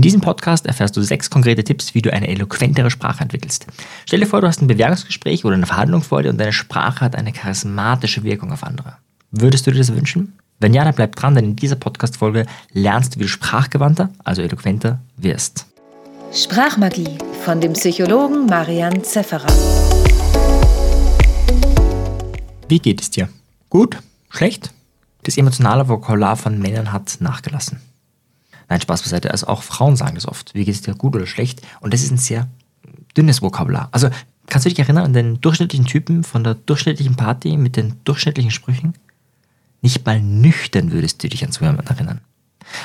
In diesem Podcast erfährst du sechs konkrete Tipps, wie du eine eloquentere Sprache entwickelst. Stell dir vor, du hast ein Bewerbungsgespräch oder eine Verhandlung vor dir und deine Sprache hat eine charismatische Wirkung auf andere. Würdest du dir das wünschen? Wenn ja, dann bleib dran, denn in dieser Podcast-Folge lernst du, wie du sprachgewandter, also eloquenter wirst. Sprachmagie von dem Psychologen Marian Zefferer. Wie geht es dir? Gut? Schlecht? Das emotionale Vokabular von Männern hat nachgelassen. Nein, Spaß beiseite. Also auch Frauen sagen das oft. Wie geht es dir gut oder schlecht? Und das ist ein sehr dünnes Vokabular. Also kannst du dich erinnern an den durchschnittlichen Typen von der durchschnittlichen Party mit den durchschnittlichen Sprüchen? Nicht mal nüchtern würdest du dich an so jemanden erinnern.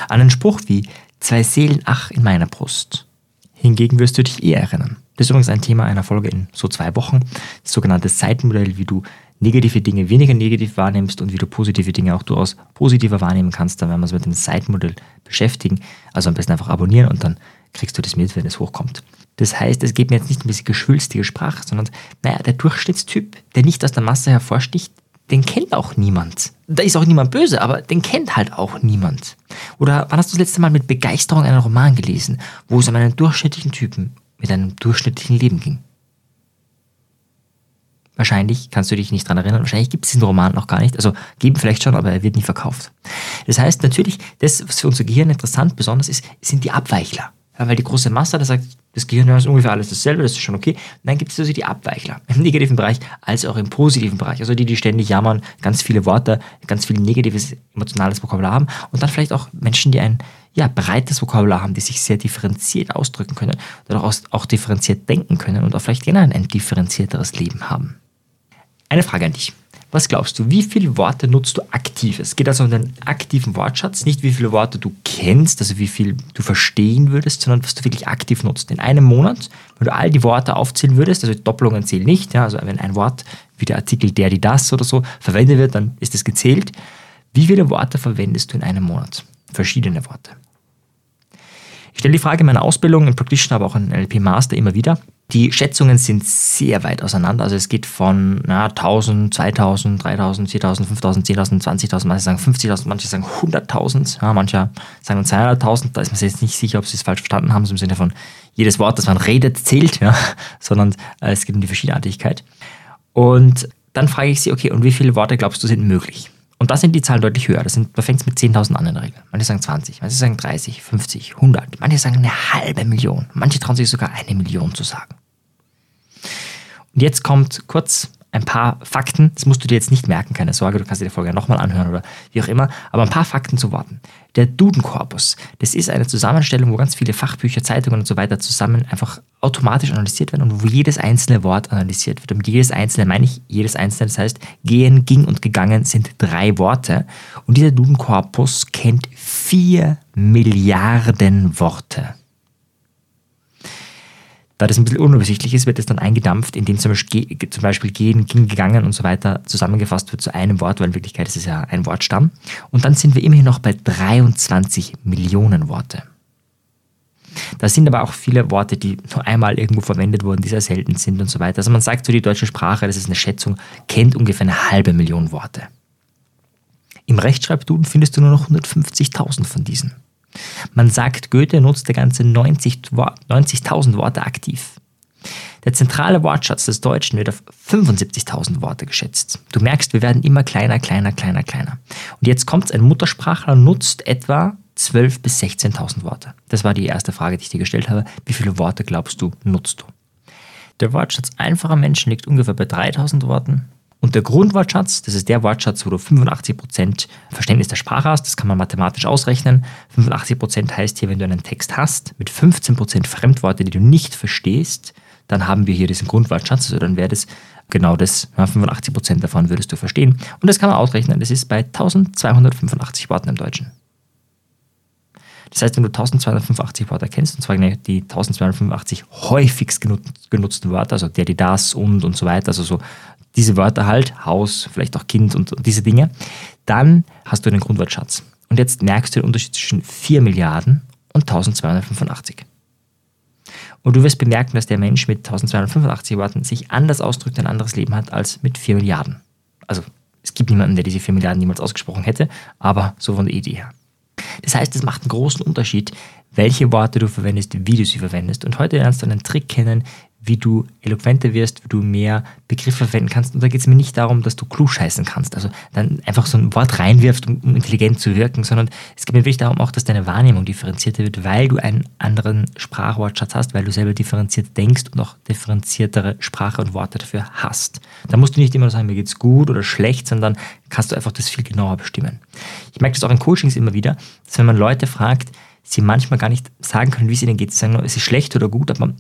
An einen Spruch wie zwei Seelen ach in meiner Brust. Hingegen wirst du dich eher erinnern. Das ist übrigens ein Thema einer Folge in so zwei Wochen. Das sogenannte Seitenmodell, wie du negative Dinge weniger negativ wahrnimmst und wie du positive Dinge auch durchaus positiver wahrnehmen kannst, dann werden wir uns mit dem Seitenmodell beschäftigen. Also am besten einfach abonnieren und dann kriegst du das mit, wenn es hochkommt. Das heißt, es geht mir jetzt nicht um diese geschwülstige Sprache, sondern naja, der Durchschnittstyp, der nicht aus der Masse hervorsticht, den kennt auch niemand. Da ist auch niemand böse, aber den kennt halt auch niemand. Oder wann hast du das letzte Mal mit Begeisterung einen Roman gelesen, wo es um einen durchschnittlichen Typen mit einem durchschnittlichen Leben ging? Wahrscheinlich kannst du dich nicht dran erinnern. Wahrscheinlich gibt es diesen Roman noch gar nicht. Also geben vielleicht schon, aber er wird nie verkauft. Das heißt natürlich, das, was für unser Gehirn interessant besonders ist, sind die Abweichler. Ja, weil die große Masse, da sagt das Gehirn, ist ungefähr alles dasselbe, das ist schon okay. Dann gibt es also die Abweichler im negativen Bereich als auch im positiven Bereich. Also die, die ständig jammern, ganz viele Worte, ganz viel negatives emotionales Vokabular haben. Und dann vielleicht auch Menschen, die ein ja, breites Vokabular haben, die sich sehr differenziert ausdrücken können auch, auch differenziert denken können und auch vielleicht generell ein differenzierteres Leben haben. Eine Frage an dich. Was glaubst du, wie viele Worte nutzt du aktiv? Es geht also um den aktiven Wortschatz, nicht wie viele Worte du kennst, also wie viel du verstehen würdest, sondern was du wirklich aktiv nutzt. In einem Monat, wenn du all die Worte aufzählen würdest, also Doppelungen zählen nicht, ja, also wenn ein Wort wie der Artikel der, die, das oder so verwendet wird, dann ist es gezählt. Wie viele Worte verwendest du in einem Monat? Verschiedene Worte. Ich stelle die Frage in meiner Ausbildung, in Practitioner, aber auch in LP Master immer wieder. Die Schätzungen sind sehr weit auseinander. Also es geht von na, 1000, 2000, 3000, 4000, 5000, 10.000, 20.000, manche sagen 50.000, manche sagen 100.000, ja, manche sagen 200.000. Da ist man sich jetzt nicht sicher, ob sie es falsch verstanden haben, so im Sinne von jedes Wort, das man redet, zählt, ja, sondern äh, es geht um die Verschiedenartigkeit. Und dann frage ich sie, okay, und wie viele Worte glaubst du sind möglich? Und da sind die Zahlen deutlich höher. Das sind, da fängt es mit 10.000 an in der Regel. Manche sagen 20, manche sagen 30, 50, 100. Manche sagen eine halbe Million. Manche trauen sich sogar eine Million zu sagen. Und jetzt kommt kurz ein paar Fakten. Das musst du dir jetzt nicht merken, keine Sorge. Du kannst dir die Folge nochmal anhören oder wie auch immer. Aber ein paar Fakten zu Worten. Der Duden-Korpus, das ist eine Zusammenstellung, wo ganz viele Fachbücher, Zeitungen und so weiter zusammen einfach automatisch analysiert werden und wo jedes einzelne Wort analysiert wird. Und jedes einzelne meine ich jedes einzelne, das heißt, gehen, ging und gegangen sind drei Worte. Und dieser Duden-Korpus kennt vier Milliarden Worte. Da das ein bisschen unübersichtlich ist, wird es dann eingedampft, indem zum Beispiel, zum Beispiel gehen, ging, gegangen und so weiter zusammengefasst wird zu einem Wort, weil in Wirklichkeit ist es ja ein Wortstamm. Und dann sind wir immerhin noch bei 23 Millionen Worte. Da sind aber auch viele Worte, die nur einmal irgendwo verwendet wurden, die sehr selten sind und so weiter. Also man sagt so, die deutsche Sprache, das ist eine Schätzung, kennt ungefähr eine halbe Million Worte. Im Rechtschreibduden findest du nur noch 150.000 von diesen. Man sagt, Goethe nutzte ganze 90.000 90 Worte aktiv. Der zentrale Wortschatz des Deutschen wird auf 75.000 Worte geschätzt. Du merkst, wir werden immer kleiner, kleiner, kleiner, kleiner. Und jetzt kommt ein Muttersprachler nutzt etwa 12.000 bis 16.000 Worte. Das war die erste Frage, die ich dir gestellt habe. Wie viele Worte glaubst du, nutzt du? Der Wortschatz einfacher Menschen liegt ungefähr bei 3000 Worten. Und der Grundwortschatz, das ist der Wortschatz, wo du 85% Verständnis der Sprache hast, das kann man mathematisch ausrechnen. 85% heißt hier, wenn du einen Text hast mit 15% Fremdworte, die du nicht verstehst, dann haben wir hier diesen Grundwortschatz, also dann wäre das genau das, 85% davon würdest du verstehen. Und das kann man ausrechnen, das ist bei 1285 Worten im Deutschen. Das heißt, wenn du 1285 Wörter kennst, und zwar die 1285 häufigst genutzten Wörter, also der, die, das, und und so weiter, also so diese Wörter halt, Haus, vielleicht auch Kind und, und diese Dinge, dann hast du einen Grundwortschatz. Und jetzt merkst du den Unterschied zwischen 4 Milliarden und 1285. Und du wirst bemerken, dass der Mensch mit 1285 Worten sich anders ausdrückt, ein anderes Leben hat als mit 4 Milliarden. Also es gibt niemanden, der diese 4 Milliarden niemals ausgesprochen hätte, aber so von der Idee her. Das heißt, es macht einen großen Unterschied, welche Worte du verwendest, wie du sie verwendest. Und heute lernst du einen Trick kennen, wie du eloquenter wirst, wie du mehr Begriffe verwenden kannst. Und da geht es mir nicht darum, dass du klug scheißen kannst, also dann einfach so ein Wort reinwirfst, um, um intelligent zu wirken, sondern es geht mir wirklich darum auch, dass deine Wahrnehmung differenzierter wird, weil du einen anderen Sprachwortschatz hast, weil du selber differenziert denkst und auch differenziertere Sprache und Worte dafür hast. Da musst du nicht immer sagen, mir geht's gut oder schlecht, sondern kannst du einfach das viel genauer bestimmen. Ich merke das auch in Coachings immer wieder, dass wenn man Leute fragt, sie manchmal gar nicht sagen können, wie es ihnen geht. Sie sagen nur, es ist schlecht oder gut, aber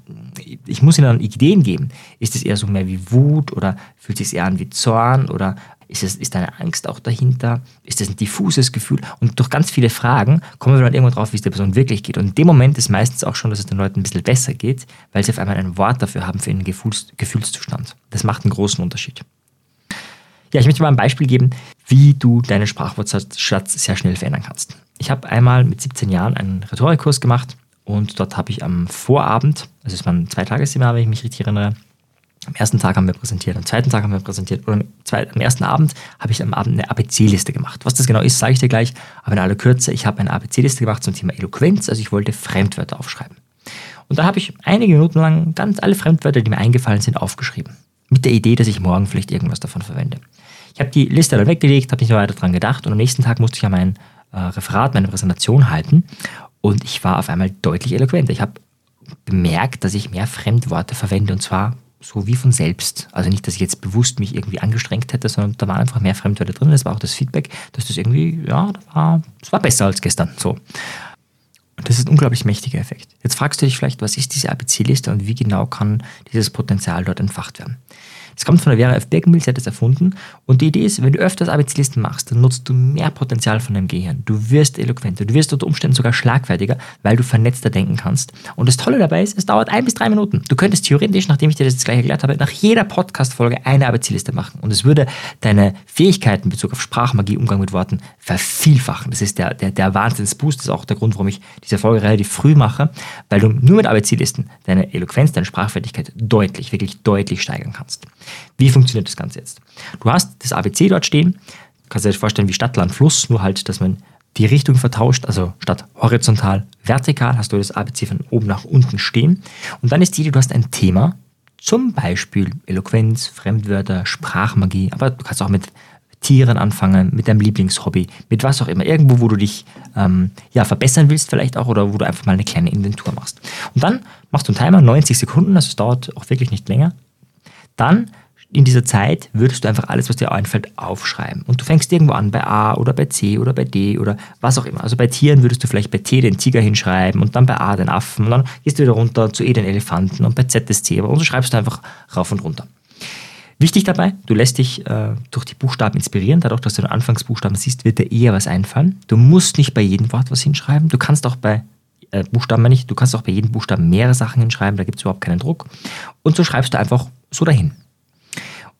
ich muss ihnen dann Ideen geben. Ist es eher so mehr wie Wut oder fühlt es sich eher an wie Zorn oder ist, es, ist eine Angst auch dahinter? Ist es ein diffuses Gefühl? Und durch ganz viele Fragen kommen wir dann irgendwann drauf, wie es der Person wirklich geht. Und in dem Moment ist meistens auch schon, dass es den Leuten ein bisschen besser geht, weil sie auf einmal ein Wort dafür haben für ihren Gefühls Gefühlszustand. Das macht einen großen Unterschied. Ja, ich möchte mal ein Beispiel geben, wie du deinen Sprachwortschatz sehr schnell verändern kannst. Ich habe einmal mit 17 Jahren einen Rhetorikkurs gemacht und dort habe ich am Vorabend, also es war ein Zweitagesseminar, wenn ich mich richtig erinnere, am ersten Tag haben wir präsentiert, am zweiten Tag haben wir präsentiert oder am, ersten Abend habe ich am Abend eine ABC-Liste gemacht. Was das genau ist, sage ich dir gleich, aber in aller Kürze, ich habe eine ABC-Liste gemacht zum Thema Eloquenz, also ich wollte Fremdwörter aufschreiben. Und da habe ich einige Minuten lang ganz alle Fremdwörter, die mir eingefallen sind, aufgeschrieben. Mit der Idee, dass ich morgen vielleicht irgendwas davon verwende. Ich habe die Liste dann weggelegt, habe nicht mehr weiter dran gedacht und am nächsten Tag musste ich ja mein äh, Referat, meine Präsentation halten und ich war auf einmal deutlich eloquenter. Ich habe bemerkt, dass ich mehr Fremdworte verwende und zwar so wie von selbst. Also nicht, dass ich jetzt bewusst mich irgendwie angestrengt hätte, sondern da waren einfach mehr Fremdwörter drin. Das war auch das Feedback, dass das irgendwie, ja, das war, das war besser als gestern. So. Und das ist ein unglaublich mächtiger Effekt. Jetzt fragst du dich vielleicht, was ist diese ABC-Liste und wie genau kann dieses Potenzial dort entfacht werden? Es kommt von der Vera F. Birkenbill, sie hat es erfunden. Und die Idee ist, wenn du öfters ABC-Listen machst, dann nutzt du mehr Potenzial von deinem Gehirn. Du wirst eloquenter, du wirst unter Umständen sogar schlagfertiger, weil du vernetzter denken kannst. Und das Tolle dabei ist, es dauert ein bis drei Minuten. Du könntest theoretisch, nachdem ich dir das jetzt gleich erklärt habe, nach jeder Podcast-Folge eine ABC-Liste machen. Und es würde deine Fähigkeiten in Bezug auf Sprachmagie, Umgang mit Worten vervielfachen. Das ist der, der, der Wahnsinnsboost. Das ist auch der Grund, warum ich diese Folge relativ früh mache, weil du nur mit ABC-Listen deine Eloquenz, deine Sprachfertigkeit deutlich, wirklich deutlich steigern kannst. Wie funktioniert das Ganze jetzt? Du hast das ABC dort stehen, du kannst dir das vorstellen wie Stadt, Land, Fluss, nur halt, dass man die Richtung vertauscht, also statt horizontal, vertikal hast du das ABC von oben nach unten stehen. Und dann ist die, du hast ein Thema, zum Beispiel Eloquenz, Fremdwörter, Sprachmagie, aber du kannst auch mit Tieren anfangen, mit deinem Lieblingshobby, mit was auch immer, irgendwo, wo du dich ähm, ja, verbessern willst vielleicht auch oder wo du einfach mal eine kleine Inventur machst. Und dann machst du einen Timer, 90 Sekunden, also es dauert auch wirklich nicht länger. Dann in dieser Zeit würdest du einfach alles, was dir einfällt, aufschreiben. Und du fängst irgendwo an bei A oder bei C oder bei D oder was auch immer. Also bei Tieren würdest du vielleicht bei T den Tiger hinschreiben und dann bei A den Affen und dann gehst du wieder runter zu E den Elefanten und bei Z das Zebra und so schreibst du einfach rauf und runter. Wichtig dabei, du lässt dich äh, durch die Buchstaben inspirieren. Dadurch, dass du den Anfangsbuchstaben siehst, wird dir eher was einfallen. Du musst nicht bei jedem Wort was hinschreiben. Du kannst auch bei äh, Buchstaben nicht, du kannst auch bei jedem Buchstaben mehrere Sachen hinschreiben, da gibt es überhaupt keinen Druck. Und so schreibst du einfach so dahin.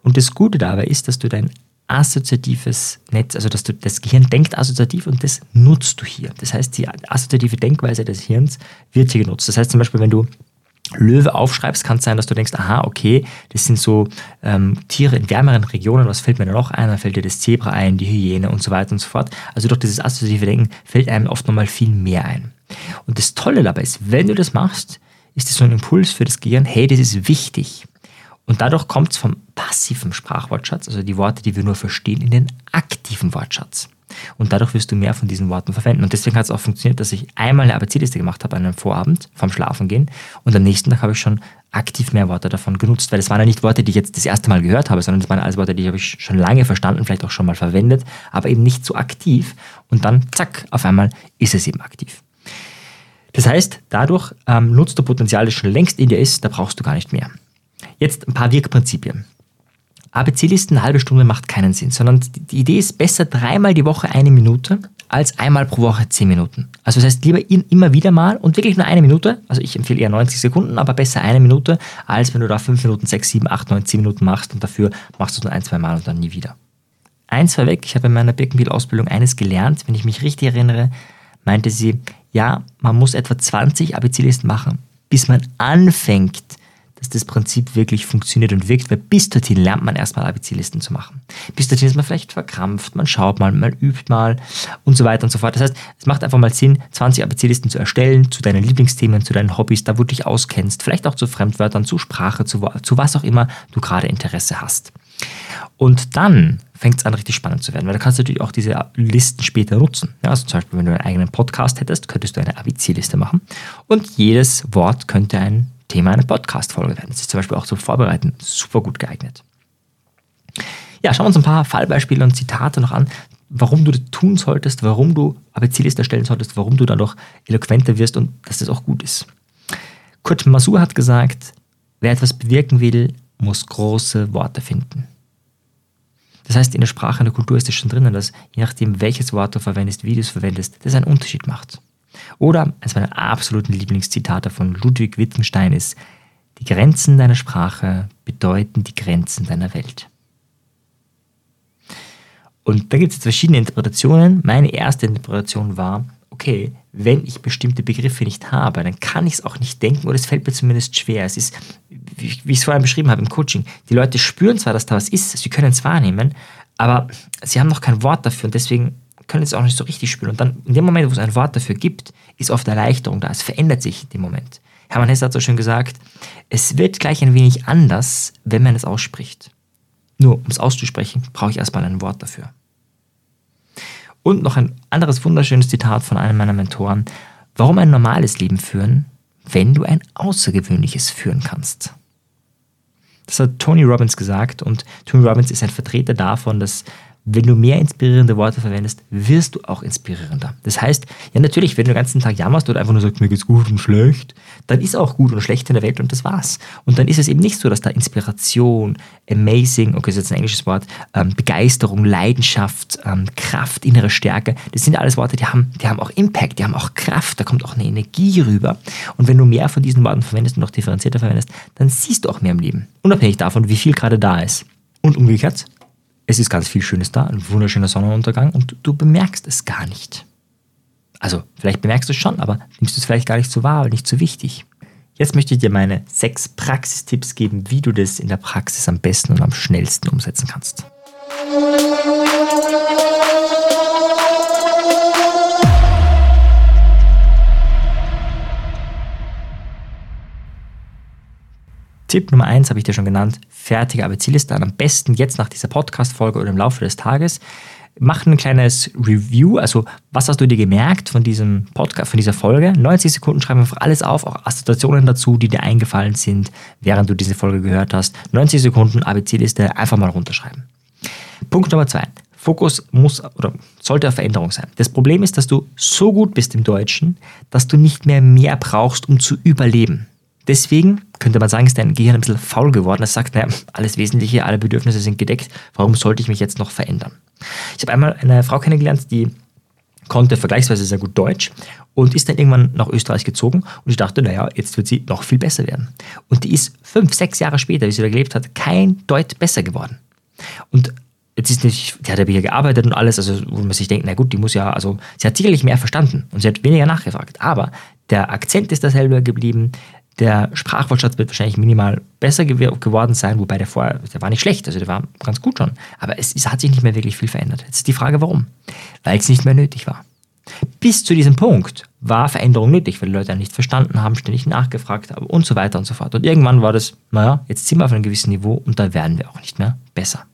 Und das Gute dabei ist, dass du dein assoziatives Netz, also dass du das Gehirn denkt assoziativ und das nutzt du hier. Das heißt, die assoziative Denkweise des Hirns wird hier genutzt. Das heißt zum Beispiel, wenn du Löwe aufschreibst, kann es sein, dass du denkst, aha, okay, das sind so ähm, Tiere in wärmeren Regionen, was fällt mir da noch ein? Dann fällt dir das Zebra ein, die Hyäne und so weiter und so fort. Also durch dieses assoziative Denken fällt einem oft nochmal viel mehr ein. Und das Tolle dabei ist, wenn du das machst, ist es so ein Impuls für das Gehirn, hey, das ist wichtig. Und dadurch kommt es vom passiven Sprachwortschatz, also die Worte, die wir nur verstehen, in den aktiven Wortschatz. Und dadurch wirst du mehr von diesen Worten verwenden. Und deswegen hat es auch funktioniert, dass ich einmal eine ABC-Liste gemacht habe an einem Vorabend vorm Schlafengehen und am nächsten Tag habe ich schon aktiv mehr Worte davon genutzt, weil es waren ja nicht Worte, die ich jetzt das erste Mal gehört habe, sondern es waren alles Worte, die habe ich schon lange verstanden, vielleicht auch schon mal verwendet, aber eben nicht so aktiv. Und dann, zack, auf einmal ist es eben aktiv. Das heißt, dadurch ähm, nutzt du Potenzial, das schon längst in dir ist, da brauchst du gar nicht mehr. Jetzt ein paar Wirkprinzipien. ABC-Listen eine halbe Stunde macht keinen Sinn, sondern die Idee ist besser dreimal die Woche eine Minute als einmal pro Woche zehn Minuten. Also das heißt lieber immer wieder mal und wirklich nur eine Minute. Also ich empfehle eher 90 Sekunden, aber besser eine Minute, als wenn du da fünf Minuten, sechs, sieben, acht, neun, zehn Minuten machst und dafür machst du es nur ein, zwei Mal und dann nie wieder. Eins vorweg, ich habe in meiner Birkenbiel-Ausbildung eines gelernt, wenn ich mich richtig erinnere, meinte sie, ja, man muss etwa 20 ABC-Listen machen, bis man anfängt, dass das Prinzip wirklich funktioniert und wirkt, weil bis dorthin lernt man erstmal ABC-Listen zu machen. Bis dorthin ist man vielleicht verkrampft, man schaut mal, man übt mal und so weiter und so fort. Das heißt, es macht einfach mal Sinn, 20 ABC-Listen zu erstellen, zu deinen Lieblingsthemen, zu deinen Hobbys, da wo du dich auskennst, vielleicht auch zu Fremdwörtern, zu Sprache, zu, zu was auch immer du gerade Interesse hast. Und dann fängt es an, richtig spannend zu werden, weil du kannst natürlich auch diese Listen später nutzen. Ja, also zum Beispiel, wenn du einen eigenen Podcast hättest, könntest du eine ABC-Liste machen und jedes Wort könnte ein Thema einer Podcast-Folge werden. Das ist zum Beispiel auch zum Vorbereiten super gut geeignet. Ja, schauen wir uns ein paar Fallbeispiele und Zitate noch an, warum du das tun solltest, warum du ABC-Liste erstellen solltest, warum du dadurch eloquenter wirst und dass das auch gut ist. Kurt Masur hat gesagt, wer etwas bewirken will, muss große Worte finden. Das heißt, in der Sprache, in der Kultur ist es schon drinnen, dass je nachdem, welches Wort du verwendest, wie du es verwendest, das einen Unterschied macht. Oder eines meiner absoluten Lieblingszitate von Ludwig Wittgenstein ist, die Grenzen deiner Sprache bedeuten die Grenzen deiner Welt. Und da gibt es jetzt verschiedene Interpretationen. Meine erste Interpretation war, okay, wenn ich bestimmte Begriffe nicht habe, dann kann ich es auch nicht denken oder es fällt mir zumindest schwer. Es ist, wie, ich es vorhin beschrieben habe im Coaching, die Leute spüren zwar, dass da was ist, sie können es wahrnehmen, aber sie haben noch kein Wort dafür und deswegen können es auch nicht so richtig spüren. Und dann in dem Moment, wo es ein Wort dafür gibt, ist oft Erleichterung da. Es verändert sich in dem Moment. Hermann Hesse hat so schön gesagt, es wird gleich ein wenig anders, wenn man es ausspricht. Nur um es auszusprechen, brauche ich erstmal ein Wort dafür. Und noch ein anderes wunderschönes Zitat von einem meiner Mentoren. Warum ein normales Leben führen, wenn du ein außergewöhnliches führen kannst? Das hat Tony Robbins gesagt und Tony Robbins ist ein Vertreter davon, dass wenn du mehr inspirierende Worte verwendest, wirst du auch inspirierender. Das heißt, ja natürlich, wenn du den ganzen Tag jammerst oder einfach nur sagst, mir geht's gut und schlecht, dann ist auch gut und schlecht in der Welt und das war's. Und dann ist es eben nicht so, dass da Inspiration, Amazing, okay, das ist jetzt ein englisches Wort, ähm, Begeisterung, Leidenschaft, ähm, Kraft, innere Stärke, das sind alles Worte, die haben, die haben auch Impact, die haben auch Kraft, da kommt auch eine Energie rüber. Und wenn du mehr von diesen Worten verwendest und noch differenzierter verwendest, dann siehst du auch mehr im Leben. Unabhängig davon, wie viel gerade da ist. Und umgekehrt, es ist ganz viel Schönes da, ein wunderschöner Sonnenuntergang und du bemerkst es gar nicht. Also, vielleicht bemerkst du es schon, aber nimmst du es vielleicht gar nicht so wahr, weil nicht so wichtig. Jetzt möchte ich dir meine sechs Praxistipps geben, wie du das in der Praxis am besten und am schnellsten umsetzen kannst. Tipp Nummer eins habe ich dir schon genannt, fertige ABC-Liste an. Am besten jetzt nach dieser Podcast-Folge oder im Laufe des Tages. Mach ein kleines Review, also was hast du dir gemerkt von diesem Podcast, von dieser Folge? 90 Sekunden schreiben einfach alles auf, auch Assoziationen dazu, die dir eingefallen sind, während du diese Folge gehört hast. 90 Sekunden ABC-Liste einfach mal runterschreiben. Punkt Nummer zwei. Fokus muss oder sollte auf Veränderung sein. Das Problem ist, dass du so gut bist im Deutschen, dass du nicht mehr mehr brauchst, um zu überleben. Deswegen könnte man sagen, ist dein Gehirn ein bisschen faul geworden. Es sagt, naja, alles Wesentliche, alle Bedürfnisse sind gedeckt. Warum sollte ich mich jetzt noch verändern? Ich habe einmal eine Frau kennengelernt, die konnte vergleichsweise sehr gut Deutsch und ist dann irgendwann nach Österreich gezogen und ich dachte, naja, jetzt wird sie noch viel besser werden. Und die ist fünf, sechs Jahre später, wie sie da gelebt hat, kein Deut besser geworden. Und jetzt ist nicht, die hat ja hier gearbeitet und alles, also wo man sich denkt, na gut, die muss ja, also sie hat sicherlich mehr verstanden und sie hat weniger nachgefragt, aber der Akzent ist dasselbe geblieben, der Sprachwortschatz wird wahrscheinlich minimal besser geworden sein, wobei der vorher, der war nicht schlecht, also der war ganz gut schon. Aber es, es hat sich nicht mehr wirklich viel verändert. Jetzt ist die Frage, warum? Weil es nicht mehr nötig war. Bis zu diesem Punkt war Veränderung nötig, weil die Leute nicht verstanden haben, ständig nachgefragt haben und so weiter und so fort. Und irgendwann war das, naja, jetzt sind wir auf einem gewissen Niveau und da werden wir auch nicht mehr besser.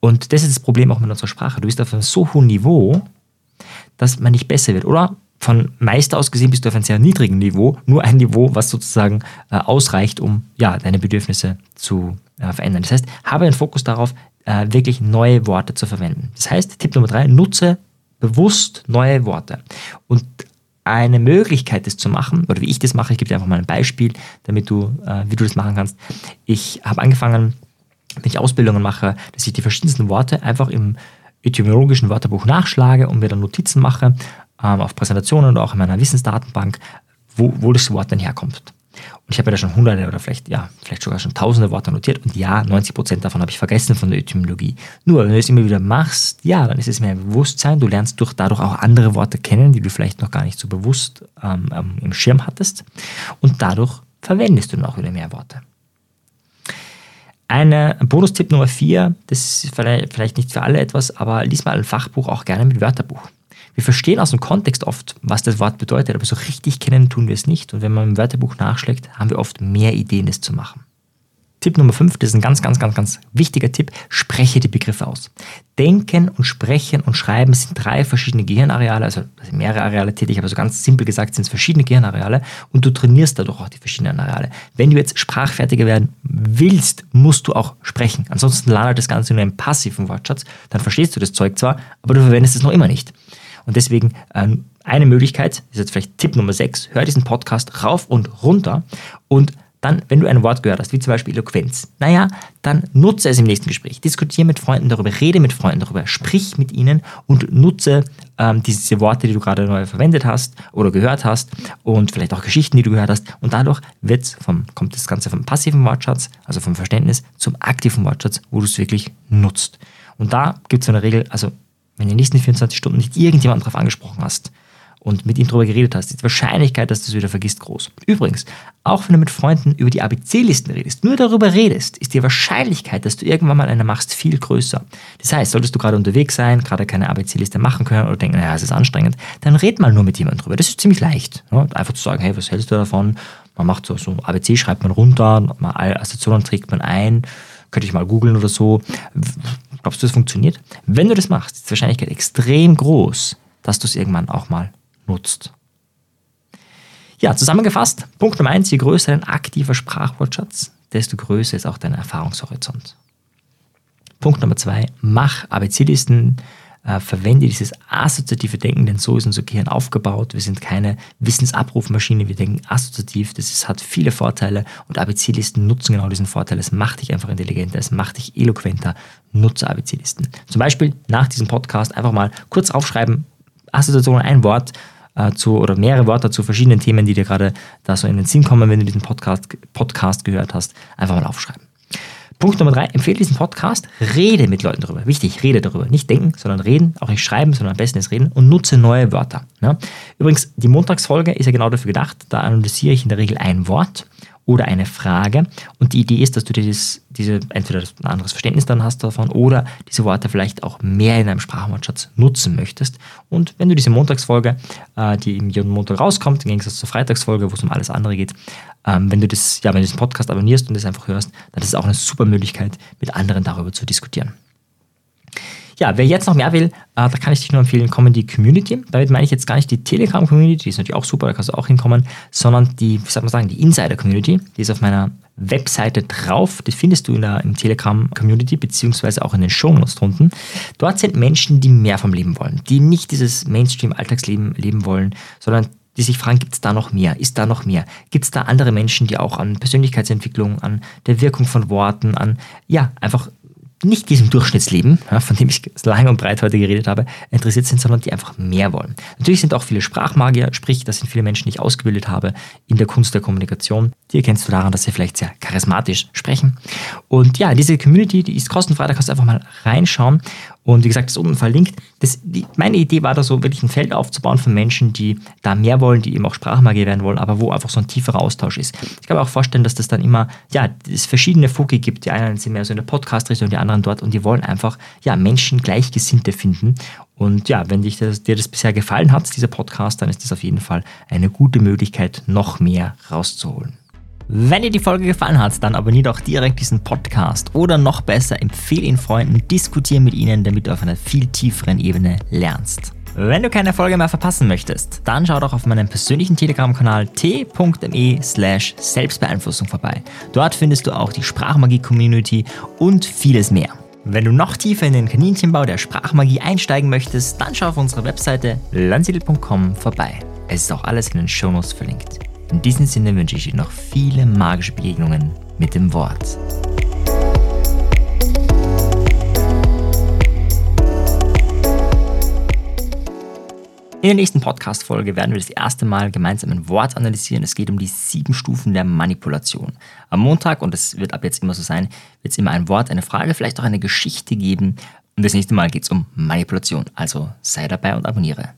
Und das ist das Problem auch mit unserer Sprache. Du bist auf einem so hohen Niveau, dass man nicht besser wird. Oder von Meister aus gesehen bist du auf einem sehr niedrigen Niveau, nur ein Niveau, was sozusagen äh, ausreicht, um ja, deine Bedürfnisse zu äh, verändern. Das heißt, habe einen Fokus darauf, äh, wirklich neue Worte zu verwenden. Das heißt, Tipp Nummer drei, nutze bewusst neue Worte. Und eine Möglichkeit, das zu machen, oder wie ich das mache, ich gebe dir einfach mal ein Beispiel, damit du, äh, wie du das machen kannst. Ich habe angefangen, wenn ich Ausbildungen mache, dass ich die verschiedensten Worte einfach im etymologischen Wörterbuch nachschlage und mir dann Notizen mache ähm, auf Präsentationen oder auch in meiner Wissensdatenbank, wo, wo das Wort dann herkommt. Und ich habe ja da schon hunderte oder vielleicht, ja, vielleicht sogar schon tausende Worte notiert und ja, 90 Prozent davon habe ich vergessen von der Etymologie. Nur, wenn du es immer wieder machst, ja, dann ist es mehr Bewusstsein. Du lernst durch, dadurch auch andere Worte kennen, die du vielleicht noch gar nicht so bewusst ähm, ähm im Schirm hattest. Und dadurch verwendest du noch wieder mehr Worte. Eine Bonustipp Nummer vier, das ist vielleicht nicht für alle etwas, aber lies mal ein Fachbuch auch gerne mit Wörterbuch. Wir verstehen aus dem Kontext oft, was das Wort bedeutet, aber so richtig kennen tun wir es nicht. Und wenn man im Wörterbuch nachschlägt, haben wir oft mehr Ideen, das zu machen. Tipp Nummer 5, das ist ein ganz, ganz, ganz, ganz wichtiger Tipp, spreche die Begriffe aus. Denken und Sprechen und Schreiben sind drei verschiedene Gehirnareale, also mehrere Areale tätig, aber so ganz simpel gesagt sind es verschiedene Gehirnareale und du trainierst dadurch auch die verschiedenen Areale. Wenn du jetzt sprachfertiger werden willst, musst du auch sprechen. Ansonsten landet das Ganze nur im passiven Wortschatz, dann verstehst du das Zeug zwar, aber du verwendest es noch immer nicht. Und deswegen ähm, eine Möglichkeit, das ist jetzt vielleicht Tipp Nummer 6, hör diesen Podcast rauf und runter und dann, wenn du ein Wort gehört hast, wie zum Beispiel Eloquenz, naja, dann nutze es im nächsten Gespräch. Diskutiere mit Freunden darüber, rede mit Freunden darüber, sprich mit ihnen und nutze ähm, diese Worte, die du gerade neu verwendet hast oder gehört hast und vielleicht auch Geschichten, die du gehört hast. Und dadurch wird's vom, kommt das Ganze vom passiven Wortschatz, also vom Verständnis, zum aktiven Wortschatz, wo du es wirklich nutzt. Und da gibt es so eine Regel, also wenn du in den nächsten 24 Stunden nicht irgendjemanden darauf angesprochen hast, und mit ihm darüber geredet hast, ist die Wahrscheinlichkeit, dass du es wieder vergisst, groß. Übrigens, auch wenn du mit Freunden über die ABC-Listen redest, nur darüber redest, ist die Wahrscheinlichkeit, dass du irgendwann mal eine machst, viel größer. Das heißt, solltest du gerade unterwegs sein, gerade keine ABC-Liste machen können oder denken, naja, es ist anstrengend, dann red mal nur mit jemandem drüber. Das ist ziemlich leicht. Ja? Einfach zu sagen, hey, was hältst du davon? Man macht so, so ABC, schreibt man runter, mal alle Assoziationen trägt man ein, könnte ich mal googeln oder so. Glaubst du, das funktioniert? Wenn du das machst, ist die Wahrscheinlichkeit extrem groß, dass du es irgendwann auch mal nutzt. Ja, zusammengefasst, Punkt Nummer eins, je größer dein aktiver Sprachwortschatz, desto größer ist auch dein Erfahrungshorizont. Punkt Nummer zwei, mach ABC-Listen, äh, verwende dieses assoziative Denken, denn so ist unser Gehirn aufgebaut. Wir sind keine Wissensabrufmaschine, wir denken assoziativ, das ist, hat viele Vorteile und ABC-Listen nutzen genau diesen Vorteil. Es macht dich einfach intelligenter, es macht dich eloquenter, nutze ABC-Listen. Zum Beispiel nach diesem Podcast einfach mal kurz aufschreiben, Assoziation, ein Wort, äh, zu oder mehrere Wörter zu verschiedenen Themen, die dir gerade da so in den Sinn kommen, wenn du diesen Podcast, Podcast gehört hast, einfach mal aufschreiben. Punkt Nummer drei, empfehle diesen Podcast, rede mit Leuten darüber. Wichtig, rede darüber. Nicht denken, sondern reden, auch nicht schreiben, sondern am besten ist reden und nutze neue Wörter. Ne? Übrigens, die Montagsfolge ist ja genau dafür gedacht, da analysiere ich in der Regel ein Wort oder eine Frage. Und die Idee ist, dass du dir das, diese, entweder ein anderes Verständnis dann hast davon oder diese Worte vielleicht auch mehr in deinem Sprachwortschatz nutzen möchtest. Und wenn du diese Montagsfolge, äh, die im jeden Montag rauskommt, im Gegensatz zur Freitagsfolge, wo es um alles andere geht, ähm, wenn du das, ja, wenn du diesen Podcast abonnierst und das einfach hörst, dann ist es auch eine super Möglichkeit, mit anderen darüber zu diskutieren. Ja, wer jetzt noch mehr will, äh, da kann ich dich nur empfehlen, komm in die Community. Damit meine ich jetzt gar nicht die Telegram-Community, die ist natürlich auch super, da kannst du auch hinkommen, sondern die, wie soll man sagen, die Insider-Community, die ist auf meiner Webseite drauf. Das findest du in der Telegram-Community, beziehungsweise auch in den Shownotes drunten. Dort sind Menschen, die mehr vom Leben wollen, die nicht dieses Mainstream-Alltagsleben leben wollen, sondern die sich fragen, gibt es da noch mehr? Ist da noch mehr? Gibt es da andere Menschen, die auch an Persönlichkeitsentwicklung, an der Wirkung von Worten, an, ja, einfach nicht diesem Durchschnittsleben, ja, von dem ich lange und breit heute geredet habe, interessiert sind, sondern die einfach mehr wollen. Natürlich sind auch viele Sprachmagier, sprich, das sind viele Menschen, die ich ausgebildet habe in der Kunst der Kommunikation. Die erkennst du daran, dass sie vielleicht sehr charismatisch sprechen. Und ja, diese Community, die ist kostenfrei, da kannst du einfach mal reinschauen. Und wie gesagt, das ist unten verlinkt. Das, die, meine Idee war da so, wirklich ein Feld aufzubauen von Menschen, die da mehr wollen, die eben auch Sprachmagier werden wollen, aber wo einfach so ein tieferer Austausch ist. Ich kann mir auch vorstellen, dass das dann immer, ja, es verschiedene Foki gibt. Die einen sind mehr so in der Podcast-Richtung, die anderen dort und die wollen einfach, ja, Menschen Gleichgesinnte finden. Und ja, wenn das, dir das bisher gefallen hat, dieser Podcast, dann ist das auf jeden Fall eine gute Möglichkeit, noch mehr rauszuholen. Wenn dir die Folge gefallen hat, dann abonniere doch direkt diesen Podcast oder noch besser, empfehle ihn Freunden, diskutiere mit ihnen, damit du auf einer viel tieferen Ebene lernst. Wenn du keine Folge mehr verpassen möchtest, dann schau doch auf meinem persönlichen Telegram-Kanal t.me slash Selbstbeeinflussung vorbei. Dort findest du auch die Sprachmagie-Community und vieles mehr. Wenn du noch tiefer in den Kaninchenbau der Sprachmagie einsteigen möchtest, dann schau auf unserer Webseite landsiedel.com vorbei. Es ist auch alles in den Shownotes verlinkt. In diesem Sinne wünsche ich dir noch viele magische Begegnungen mit dem Wort. In der nächsten Podcast-Folge werden wir das erste Mal gemeinsam ein Wort analysieren. Es geht um die sieben Stufen der Manipulation. Am Montag, und das wird ab jetzt immer so sein, wird es immer ein Wort, eine Frage, vielleicht auch eine Geschichte geben. Und das nächste Mal geht es um Manipulation. Also sei dabei und abonniere.